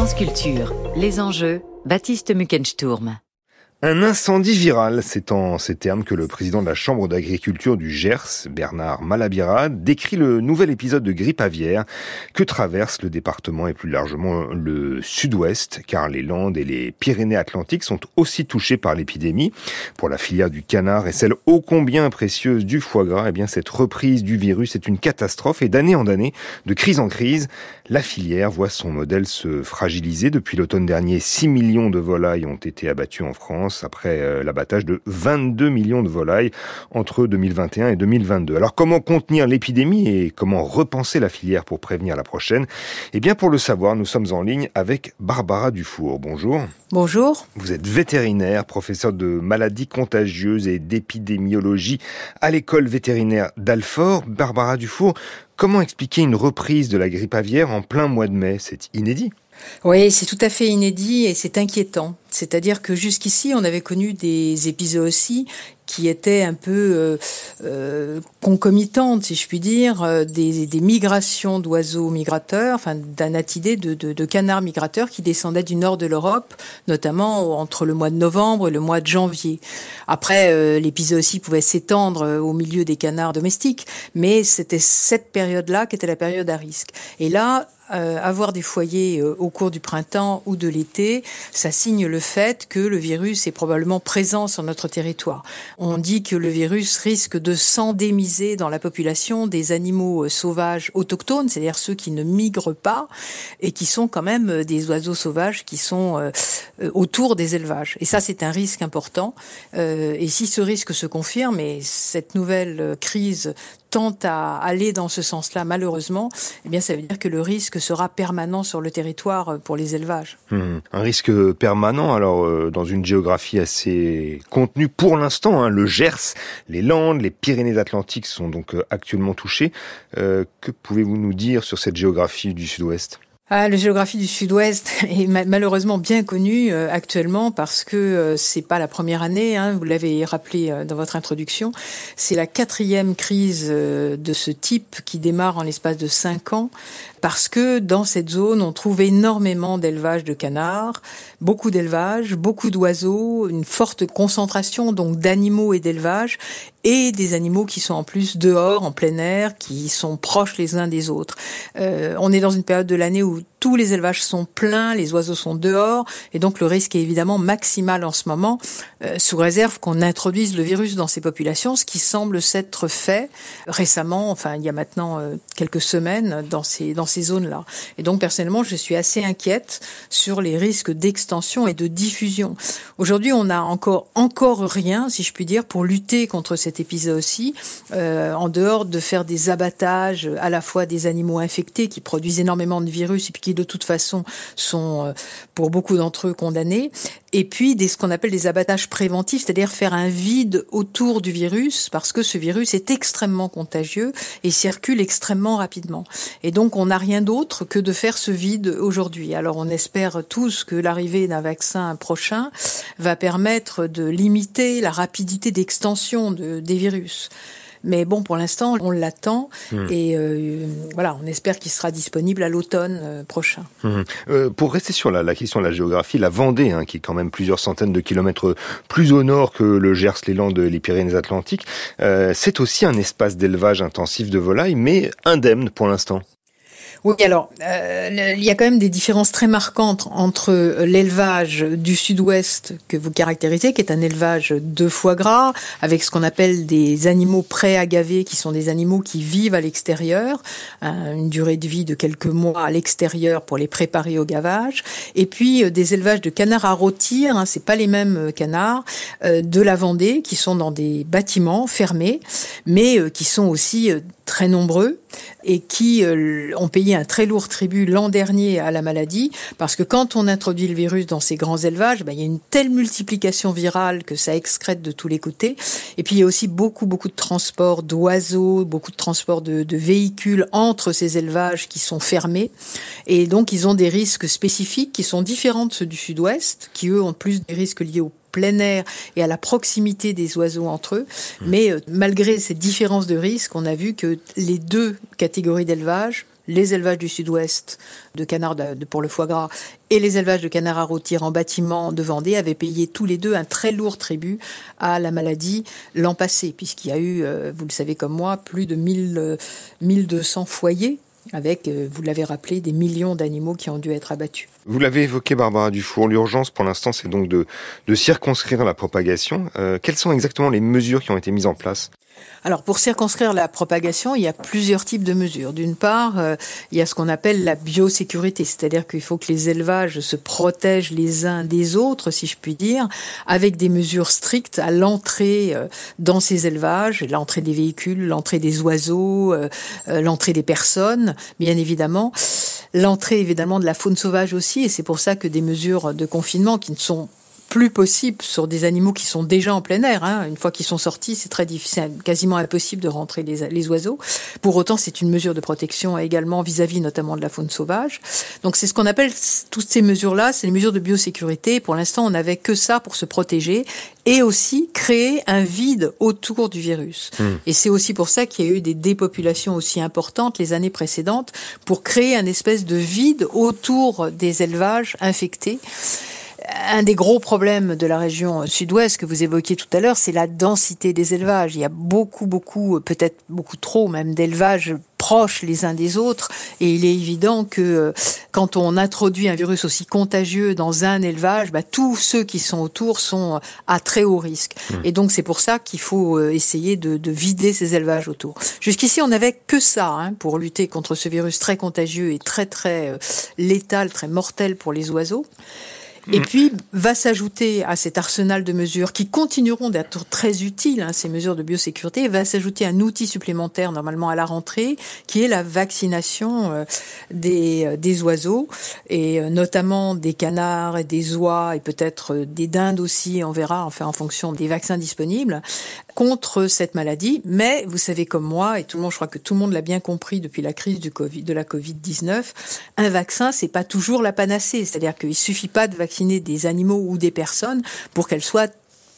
France les enjeux, Baptiste Muckensturm. Un incendie viral, c'est en ces termes que le président de la Chambre d'agriculture du Gers, Bernard Malabira, décrit le nouvel épisode de grippe aviaire que traverse le département et plus largement le sud-ouest, car les Landes et les Pyrénées-Atlantiques sont aussi touchés par l'épidémie. Pour la filière du canard et celle ô combien précieuse du foie gras, eh bien cette reprise du virus est une catastrophe et d'année en année, de crise en crise, la filière voit son modèle se fragiliser. Depuis l'automne dernier, 6 millions de volailles ont été abattues en France après euh, l'abattage de 22 millions de volailles entre 2021 et 2022. Alors comment contenir l'épidémie et comment repenser la filière pour prévenir la prochaine? Eh bien pour le savoir, nous sommes en ligne avec Barbara Dufour. Bonjour. Bonjour. Vous êtes vétérinaire, professeur de maladies contagieuses et d'épidémiologie à l'école vétérinaire d'Alfort. Barbara Dufour, comment expliquer une reprise de la grippe aviaire en plein mois de mai? C'est inédit. Oui, c'est tout à fait inédit et c'est inquiétant. C'est-à-dire que jusqu'ici, on avait connu des épisodes aussi qui étaient un peu euh, euh, concomitantes, si je puis dire, euh, des, des, migrations d'oiseaux migrateurs, enfin d'anatidés, de, de, de, canards migrateurs qui descendaient du nord de l'Europe, notamment entre le mois de novembre et le mois de janvier. Après, euh, l'épisode aussi pouvait s'étendre au milieu des canards domestiques, mais c'était cette période-là qui était la période à risque. Et là, euh, avoir des foyers euh, au cours du printemps ou de l'été, ça signe le fait que le virus est probablement présent sur notre territoire. On dit que le virus risque de s'endémiser dans la population des animaux euh, sauvages autochtones, c'est-à-dire ceux qui ne migrent pas et qui sont quand même des oiseaux sauvages qui sont autour des élevages. Et ça, c'est un risque important. et si ce risque se confirme, et cette nouvelle crise tente à aller dans ce sens-là, malheureusement, eh bien, ça veut dire que le risque sera permanent sur le territoire euh, pour les élevages. Mmh. Un risque permanent, alors, euh, dans une géographie assez contenue pour l'instant, hein, le Gers, les Landes, les Pyrénées-Atlantiques sont donc euh, actuellement touchés. Que pouvez-vous nous dire sur cette géographie du Sud-Ouest? Ah, la géographie du Sud-Ouest est malheureusement bien connue euh, actuellement parce que euh, c'est pas la première année. Hein, vous l'avez rappelé euh, dans votre introduction. C'est la quatrième crise de ce type qui démarre en l'espace de cinq ans parce que dans cette zone, on trouve énormément d'élevage de canards, beaucoup d'élevage, beaucoup d'oiseaux, une forte concentration donc d'animaux et d'élevage et des animaux qui sont en plus dehors, en plein air, qui sont proches les uns des autres. Euh, on est dans une période de l'année où tous les élevages sont pleins, les oiseaux sont dehors, et donc le risque est évidemment maximal en ce moment, euh, sous réserve qu'on introduise le virus dans ces populations, ce qui semble s'être fait récemment, enfin il y a maintenant euh, quelques semaines dans ces dans ces zones-là. Et donc personnellement, je suis assez inquiète sur les risques d'extension et de diffusion. Aujourd'hui, on n'a encore encore rien, si je puis dire, pour lutter contre cet épisode aussi, euh, en dehors de faire des abattages à la fois des animaux infectés qui produisent énormément de virus et puis qui de toute façon sont euh, pour beaucoup d'entre eux condamnés, et puis des, ce qu'on appelle des abattages préventifs, c'est-à-dire faire un vide autour du virus, parce que ce virus est extrêmement contagieux et circule extrêmement rapidement. Et donc on n'a rien d'autre que de faire ce vide aujourd'hui. Alors on espère tous que l'arrivée d'un vaccin prochain va permettre de limiter la rapidité d'extension de, des virus. Mais bon, pour l'instant, on l'attend hmm. et euh, voilà, on espère qu'il sera disponible à l'automne euh, prochain. Hmm. Euh, pour rester sur la, la, question de la géographie, la Vendée, hein, qui est quand même plusieurs centaines de kilomètres plus au nord que le Gers, les Landes, les Pyrénées-Atlantiques, euh, c'est aussi un espace d'élevage intensif de volailles, mais indemne pour l'instant. Oui, alors euh, il y a quand même des différences très marquantes entre l'élevage du sud-ouest que vous caractérisez, qui est un élevage de foie gras, avec ce qu'on appelle des animaux pré-agavés, qui sont des animaux qui vivent à l'extérieur, hein, une durée de vie de quelques mois à l'extérieur pour les préparer au gavage, et puis euh, des élevages de canards à rôtir, hein, c'est pas les mêmes euh, canards, euh, de la Vendée, qui sont dans des bâtiments fermés, mais euh, qui sont aussi très nombreux et qui euh, ont payé un très lourd tribut l'an dernier à la maladie, parce que quand on introduit le virus dans ces grands élevages, ben, il y a une telle multiplication virale que ça excrète de tous les côtés. Et puis il y a aussi beaucoup, beaucoup de transports d'oiseaux, beaucoup de transports de, de véhicules entre ces élevages qui sont fermés. Et donc ils ont des risques spécifiques qui sont différents de ceux du sud-ouest, qui eux ont plus des risques liés au plein air et à la proximité des oiseaux entre eux. Mais euh, malgré ces différences de risque, on a vu que les deux catégories d'élevage, les élevages du sud-ouest de canards pour le foie gras et les élevages de canards à rôtir en bâtiment de Vendée avaient payé tous les deux un très lourd tribut à la maladie l'an passé, puisqu'il y a eu, euh, vous le savez comme moi, plus de 1000, 1200 euh, foyers avec, euh, vous l'avez rappelé, des millions d'animaux qui ont dû être abattus. Vous l'avez évoqué, Barbara Dufour, l'urgence pour l'instant, c'est donc de, de, circonscrire la propagation. quelles sont exactement les mesures qui ont été mises en place? Alors pour circonscrire la propagation, il y a plusieurs types de mesures. D'une part, euh, il y a ce qu'on appelle la biosécurité, c'est-à-dire qu'il faut que les élevages se protègent les uns des autres, si je puis dire, avec des mesures strictes à l'entrée euh, dans ces élevages, l'entrée des véhicules, l'entrée des oiseaux, euh, l'entrée des personnes, bien évidemment l'entrée évidemment de la faune sauvage aussi, et c'est pour ça que des mesures de confinement qui ne sont plus possible sur des animaux qui sont déjà en plein air. Hein. Une fois qu'ils sont sortis, c'est très difficile, quasiment impossible de rentrer les, les oiseaux. Pour autant, c'est une mesure de protection également vis-à-vis notamment de la faune sauvage. Donc c'est ce qu'on appelle toutes ces mesures-là, c'est les mesures de biosécurité. Pour l'instant, on n'avait que ça pour se protéger et aussi créer un vide autour du virus. Hmm. Et c'est aussi pour ça qu'il y a eu des dépopulations aussi importantes les années précédentes pour créer un espèce de vide autour des élevages infectés un des gros problèmes de la région sud-ouest que vous évoquiez tout à l'heure, c'est la densité des élevages. Il y a beaucoup, beaucoup, peut-être beaucoup trop même d'élevages proches les uns des autres. Et il est évident que euh, quand on introduit un virus aussi contagieux dans un élevage, bah, tous ceux qui sont autour sont à très haut risque. Mmh. Et donc c'est pour ça qu'il faut euh, essayer de, de, vider ces élevages autour. Jusqu'ici, on n'avait que ça hein, pour lutter contre ce virus très contagieux et très très euh, létal, très mortel pour les oiseaux. Et mm. puis va s'ajouter à cet arsenal de mesures qui continueront d'être très utiles, hein, ces mesures de biosécurité, va s'ajouter un outil supplémentaire normalement à la rentrée, qui est la vaccination euh, des, euh, des oiseaux, et euh, notamment des canards et des oies, et peut-être des dindes aussi, on verra, enfin en fonction des vaccins disponibles, contre cette maladie. Mais vous savez comme moi, et tout le monde, je crois que tout le monde l'a bien compris depuis la crise du COVID, de la Covid-19, un vaccin, c'est pas toujours la panacée. C'est-à-dire qu'il suffit pas de vacciner des animaux ou des personnes pour qu'elles soient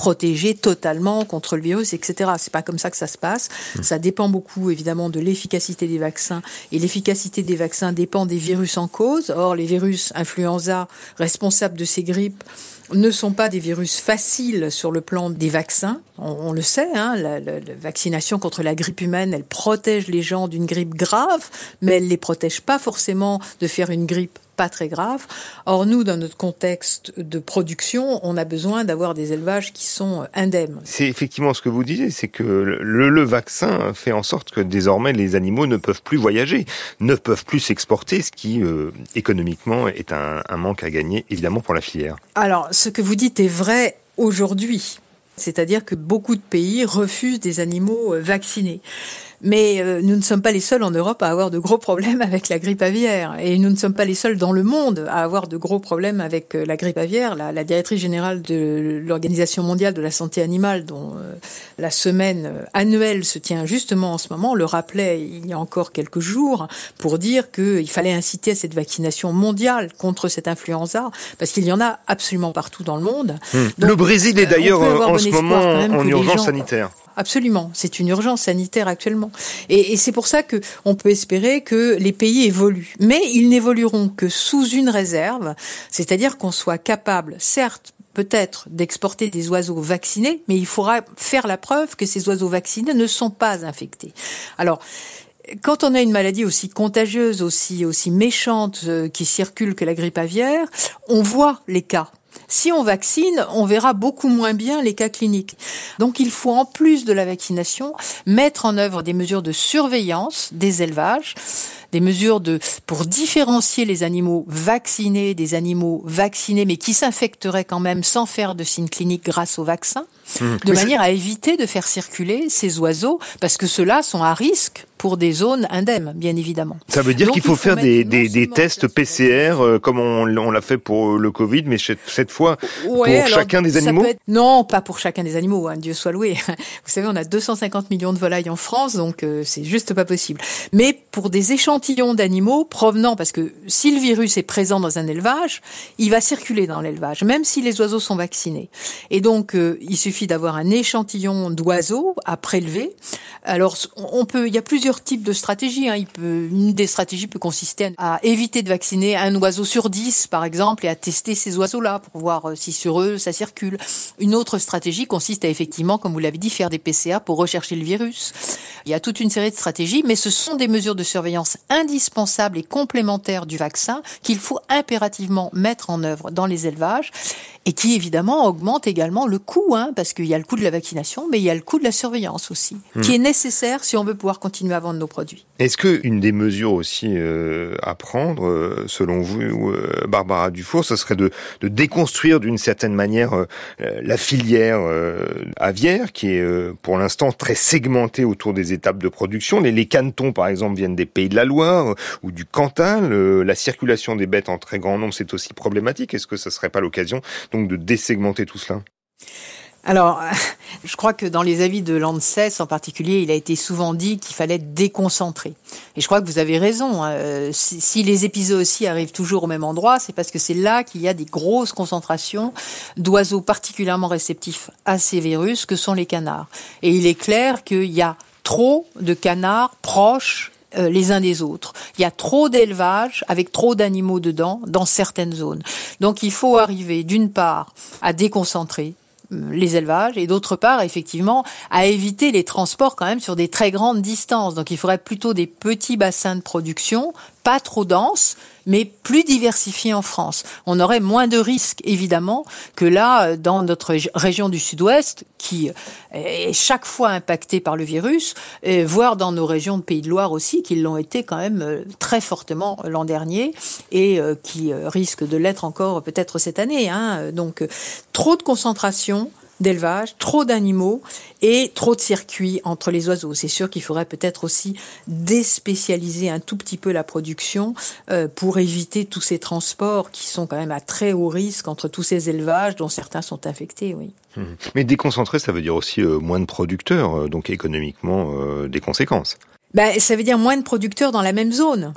protégées totalement contre le virus, etc. C'est pas comme ça que ça se passe. Mmh. Ça dépend beaucoup, évidemment, de l'efficacité des vaccins. Et l'efficacité des vaccins dépend des virus en cause. Or, les virus influenza responsables de ces grippes ne sont pas des virus faciles sur le plan des vaccins. On, le sait, hein, la, vaccination contre la grippe humaine, elle protège les gens d'une grippe grave, mais elle les protège pas forcément de faire une grippe pas très grave. Or, nous, dans notre contexte de production, on a besoin d'avoir des élevages qui sont indemnes. C'est effectivement ce que vous disiez, c'est que le, le, vaccin fait en sorte que désormais les animaux ne peuvent plus voyager, ne peuvent plus s'exporter, ce qui euh, économiquement est un, un manque à gagner évidemment pour la filière. Alors, ce que vous dites est vrai aujourd'hui. C'est-à-dire que beaucoup de pays refusent des animaux euh, vaccinés. Mais euh, nous ne sommes pas les seuls en Europe à avoir de gros problèmes avec la grippe aviaire. Et nous ne sommes pas les seuls dans le monde à avoir de gros problèmes avec euh, la grippe aviaire. La, la directrice générale de l'Organisation mondiale de la santé animale, dont euh, la semaine annuelle se tient justement en ce moment, le rappelait il y a encore quelques jours pour dire qu'il fallait inciter à cette vaccination mondiale contre cette influenza, parce qu'il y en a absolument partout dans le monde. Hmm. le Brésil est d'ailleurs en ce moment en urgence sanitaire. Absolument, c'est une urgence sanitaire actuellement. Et, c'est pour ça que on peut espérer que les pays évoluent. Mais ils n'évolueront que sous une réserve, c'est-à-dire qu'on soit capable, certes, peut-être d'exporter des oiseaux vaccinés, mais il faudra faire la preuve que ces oiseaux vaccinés ne sont pas infectés. Alors, quand on a une maladie aussi contagieuse, aussi aussi méchante euh, qui circule que la grippe aviaire, on voit les cas. Si on vaccine, on verra beaucoup moins bien les cas cliniques. Donc il faut en plus de la vaccination mettre en œuvre des mesures de surveillance des élevages, des mesures de pour différencier les animaux vaccinés des animaux vaccinés mais qui s'infecteraient quand même sans faire de signes cliniques grâce au vaccin, mmh. de manière à éviter de faire circuler ces oiseaux parce que ceux-là sont à risque pour des zones indemnes, bien évidemment. Ça veut dire qu'il faut, faire des, des, des tests PCR euh, comme on, on l'a fait pour le Covid, mais cette fois pour chacun des animaux Non, pas pour chacun des animaux, hein, Dieu soit loué. Vous savez, on a 250 millions de volailles en France, donc euh, c'est juste pas possible. Mais pour des échantillons d'animaux provenant, parce que si le virus est présent dans un élevage, il va circuler dans l'élevage, même si les oiseaux sont vaccinés. Et donc, euh, il suffit d'avoir un échantillon d'oiseaux à prélever. Alors, on peut, il y a plusieurs types de stratégies. Hein. Il peut, une des stratégies peut consister à éviter de vacciner un oiseau sur dix, par exemple, et à tester ces oiseaux-là pour voir euh, si sur eux ça circule. Une autre stratégie consiste à effectivement, comme vous l'avez dit, faire des PCA pour rechercher le virus. Il y a toute une série de stratégies, mais ce sont des mesures de surveillance indispensables et complémentaires du vaccin qu'il faut impérativement mettre en œuvre dans les élevages et qui évidemment augmente également le coût, hein, parce qu'il y a le coût de la vaccination, mais il y a le coût de la surveillance aussi, hmm. qui est nécessaire si on veut pouvoir continuer à vendre nos produits. Est-ce que une des mesures aussi euh, à prendre, euh, selon vous, euh, Barbara Dufour, ce serait de, de déconstruire d'une certaine manière la filière aviaire, qui est pour l'instant très segmentée autour des étapes de production? Les, les cantons, par exemple, viennent des pays de la Loire ou du Cantal. la circulation des bêtes en très grand nombre, c'est aussi problématique. Est-ce que ce serait pas l'occasion donc de désegmenter tout cela? Alors, je crois que dans les avis de l'ANSES en particulier, il a été souvent dit qu'il fallait déconcentrer. Et je crois que vous avez raison. Hein. Si, les épisodes aussi arrivent toujours au même endroit, c'est parce que c'est là qu'il y a des grosses concentrations d'oiseaux particulièrement réceptifs à ces virus que sont les canards. Et il est clair qu'il y a trop de canards proches euh, les uns des autres. Il y a trop d'élevage avec trop d'animaux dedans dans certaines zones. Donc il faut arriver d'une part à déconcentrer euh, les élevages et d'autre part effectivement à éviter les transports quand même sur des très grandes distances. Donc il faudrait plutôt des petits bassins de production pas trop dense, mais plus diversifié en France. On aurait moins de risques, évidemment, que là, dans notre région du Sud-Ouest, qui est chaque fois impactée par le virus, et voire dans nos régions de Pays de Loire aussi, qui l'ont été quand même euh, très fortement l'an dernier, et euh, qui euh, risquent de l'être encore peut-être cette année. Hein. Donc, trop de concentration, d'élevage, trop d'animaux et trop de circuits entre les oiseaux. C'est sûr qu'il faudrait peut-être aussi déspécialiser un tout petit peu la production euh, pour éviter tous ces transports qui sont quand même à très haut risque entre tous ces élevages dont certains sont infectés, oui. Mmh. Mais déconcentrer, ça veut dire aussi euh, moins de producteurs, euh, donc économiquement des conséquences. Ben, ça veut dire moins de producteurs dans la même zone.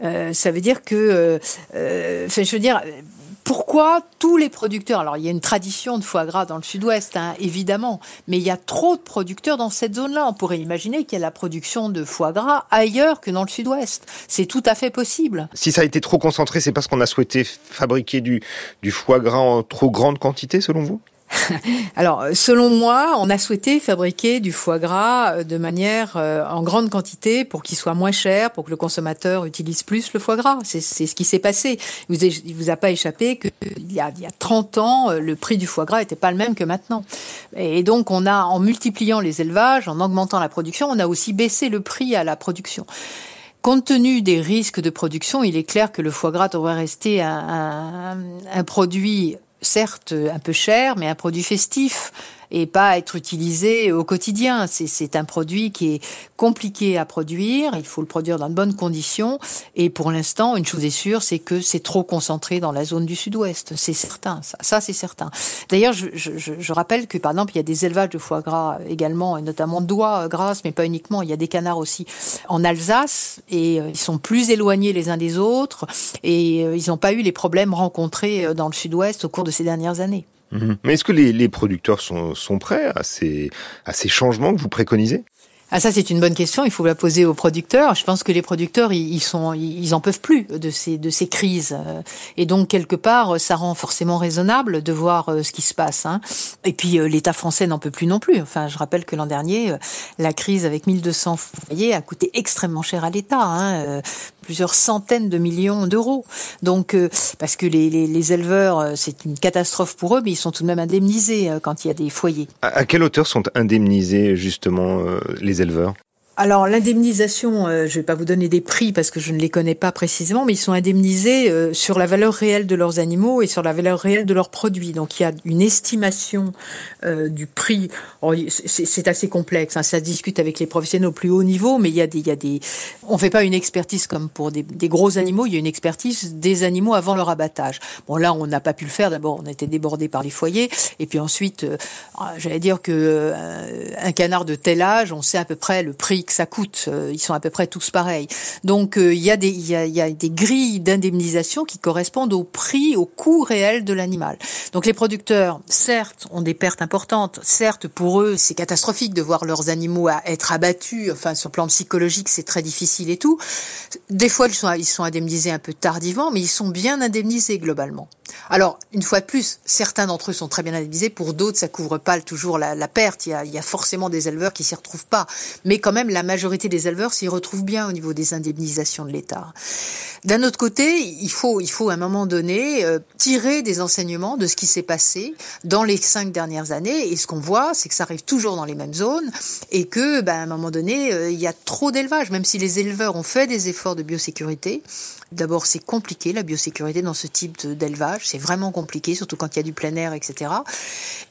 ça veut dire que, je veux dire, pourquoi tous les producteurs, alors il y a une tradition de foie gras dans le sud-ouest, hein, évidemment, mais il y a trop de producteurs dans cette zone-là. On pourrait imaginer qu'il y a la production de foie gras ailleurs que dans le sud-ouest. C'est tout à fait possible. Si ça a été trop concentré, c'est parce qu'on a souhaité fabriquer du, du foie gras en trop grande quantité, selon vous? Alors, selon moi, on a souhaité fabriquer du foie gras euh, de manière euh, en grande quantité pour qu'il soit moins cher, pour que le consommateur utilise plus le foie gras. C'est ce qui s'est passé. Il vous, vous a pas échappé qu'il y a, il y a 30 ans, euh, le prix du foie gras était pas le même que maintenant. Et donc, on a, en multipliant les élevages, en augmentant la production, on a aussi baissé le prix à la production. Compte tenu des risques de production, il est clair que le foie gras devrait rester un, un, un produit certes un peu cher, mais un produit festif et pas être utilisé au quotidien. C'est un produit qui est compliqué à produire, il faut le produire dans de bonnes conditions, et pour l'instant, une chose est sûre, c'est que c'est trop concentré dans la zone du sud-ouest, c'est certain, ça, c'est certain. D'ailleurs, je, je, je, rappelle que par exemple, il y a des élevages de foie gras également, et notamment d'oies grasses, mais pas uniquement, il y a des canards aussi en Alsace, et euh, ils sont plus éloignés les uns des autres, et euh, ils n'ont pas eu les problèmes rencontrés euh, dans le sud-ouest au cours de ces dernières années. Mhm. Mais est-ce que les, les producteurs sont, sont, prêts à ces, à ces changements que vous préconisez? Ah ça c'est une bonne question, il faut la poser aux producteurs. Je pense que les producteurs ils, sont ils en peuvent plus de ces de ces crises et donc quelque part ça rend forcément raisonnable de voir euh, ce qui se passe. Hein. Et puis euh, l'État français n'en peut plus non plus. Enfin je rappelle que l'an dernier euh, la crise avec 1200 foyers a coûté extrêmement cher à l'État, hein, plusieurs centaines de millions d'euros. Donc parce que les, éleveurs c'est une catastrophe pour eux, mais ils sont tout de même indemnisés quand il y a des foyers. À quelle hauteur sont indemnisés justement les éleveurs? Alors l'indemnisation, euh, je ne vais pas vous donner des prix parce que je ne les connais pas précisément, mais ils sont indemnisés euh, sur la valeur réelle de leurs animaux et sur la valeur réelle de leurs produits. Donc il y a une estimation euh, du prix. C'est assez complexe, hein, ça discute avec les professionnels au plus haut niveau, mais il y a des, il y a des, on fait pas une expertise comme pour des, gros animaux. Il y a une expertise des animaux avant leur abattage. Bon là, on n'a pas pu le faire. D'abord, on été débordé par les foyers, et puis ensuite, j'allais dire que un canard de tel âge, on sait à peu près le prix que ça coûte. ils sont à peu près tous pareils. Donc il y a des y a, y a des grilles d'indemnisation qui correspondent au prix, au coût réel de l'animal. Donc les producteurs, certes, ont des pertes importantes. Certes, pour eux, c'est catastrophique de voir leurs animaux être abattus. Enfin, sur le plan psychologique, c'est très difficile et tout. Des fois, ils sont, ils sont indemnisés un peu tardivement, mais ils sont bien indemnisés globalement. Alors, une fois de plus, certains d'entre eux sont très bien indemnisés, pour d'autres, ça couvre pas toujours la, perte. Il y, a, il y, a, forcément des éleveurs qui s'y retrouvent pas. Mais quand même, la majorité des éleveurs s'y retrouvent bien au niveau des indemnisations de l'État. D'un autre côté, il faut, il faut à un moment donné euh, tirer des enseignements de ce qui s'est passé dans les cinq dernières années. Et ce qu'on voit, c'est que ça arrive toujours dans les mêmes zones et que, ben, à un moment donné, euh, il y a trop d'élevage, même si les éleveurs ont fait des efforts de biosécurité. D'abord, c'est compliqué la biosécurité dans ce type d'élevage. C'est vraiment compliqué, surtout quand il y a du plein air, etc.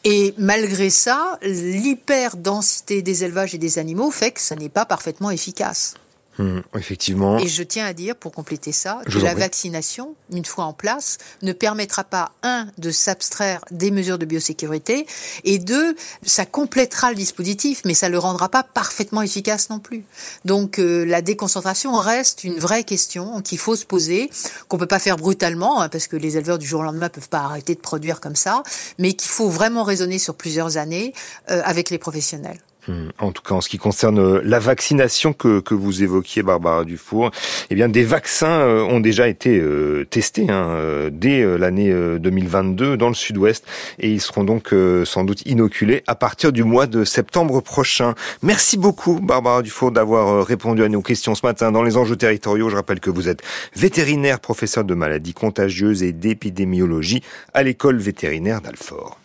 Et malgré ça, l'hyper-densité des élevages et des animaux fait que ça n'est pas parfaitement efficace. Hum, effectivement. Et je tiens à dire, pour compléter ça, que la vaccination, une fois en place, ne permettra pas, un, de s'abstraire des mesures de biosécurité, et deux, ça complétera le dispositif, mais ça le rendra pas parfaitement efficace non plus. Donc euh, la déconcentration reste une vraie question qu'il faut se poser, qu'on peut pas faire brutalement, hein, parce que les éleveurs du jour au lendemain peuvent pas arrêter de produire comme ça, mais qu'il faut vraiment raisonner sur plusieurs années euh, avec les professionnels. Hmm. En tout cas, en ce qui concerne euh, la vaccination que, que vous évoquiez, Barbara Dufour, eh bien, des vaccins euh, ont déjà été euh, testés hein, dès l'année 2022 dans le Sud-Ouest et ils seront donc sans doute inoculés à partir du mois de septembre prochain. Merci beaucoup, Barbara Dufour, d'avoir répondu à nos questions ce matin dans les enjeux territoriaux. Je rappelle que vous êtes vétérinaire, professeur de maladies contagieuses et d'épidémiologie à l'école vétérinaire d'Alfort.